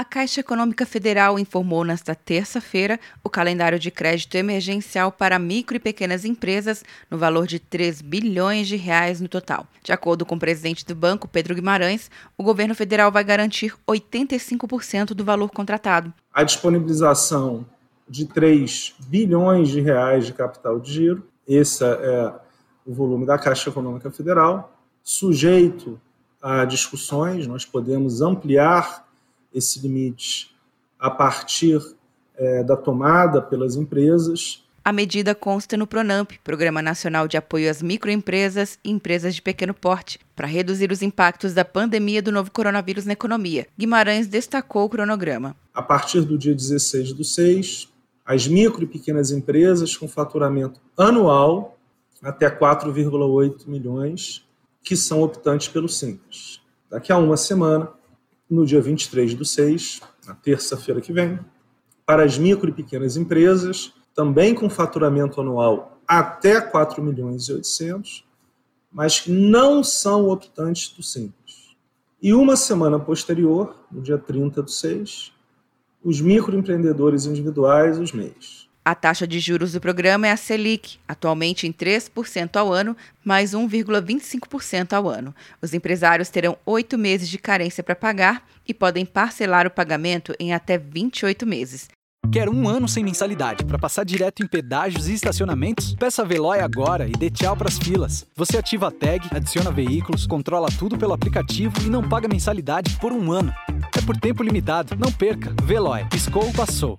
A Caixa Econômica Federal informou nesta terça-feira o calendário de crédito emergencial para micro e pequenas empresas no valor de 3 bilhões de reais no total. De acordo com o presidente do banco, Pedro Guimarães, o governo federal vai garantir 85% do valor contratado. A disponibilização de 3 bilhões de reais de capital de giro, esse é o volume da Caixa Econômica Federal, sujeito a discussões, nós podemos ampliar esse limite a partir é, da tomada pelas empresas. A medida consta no PRONAMP, Programa Nacional de Apoio às Microempresas e Empresas de Pequeno Porte, para reduzir os impactos da pandemia do novo coronavírus na economia. Guimarães destacou o cronograma. A partir do dia 16 do 6, as micro e pequenas empresas com faturamento anual até 4,8 milhões, que são optantes pelo Simples. Daqui a uma semana, no dia 23 do 6, na terça-feira que vem, para as micro e pequenas empresas, também com faturamento anual até 4 milhões e 800, mas que não são optantes do Simples. E uma semana posterior, no dia 30 do 6, os microempreendedores individuais, os MEIs. A taxa de juros do programa é a Selic, atualmente em 3% ao ano, mais 1,25% ao ano. Os empresários terão oito meses de carência para pagar e podem parcelar o pagamento em até 28 meses. Quer um ano sem mensalidade para passar direto em pedágios e estacionamentos? Peça a Veloy agora e dê tchau para as filas. Você ativa a tag, adiciona veículos, controla tudo pelo aplicativo e não paga mensalidade por um ano. É por tempo limitado. Não perca. Veloy. Piscou, passou.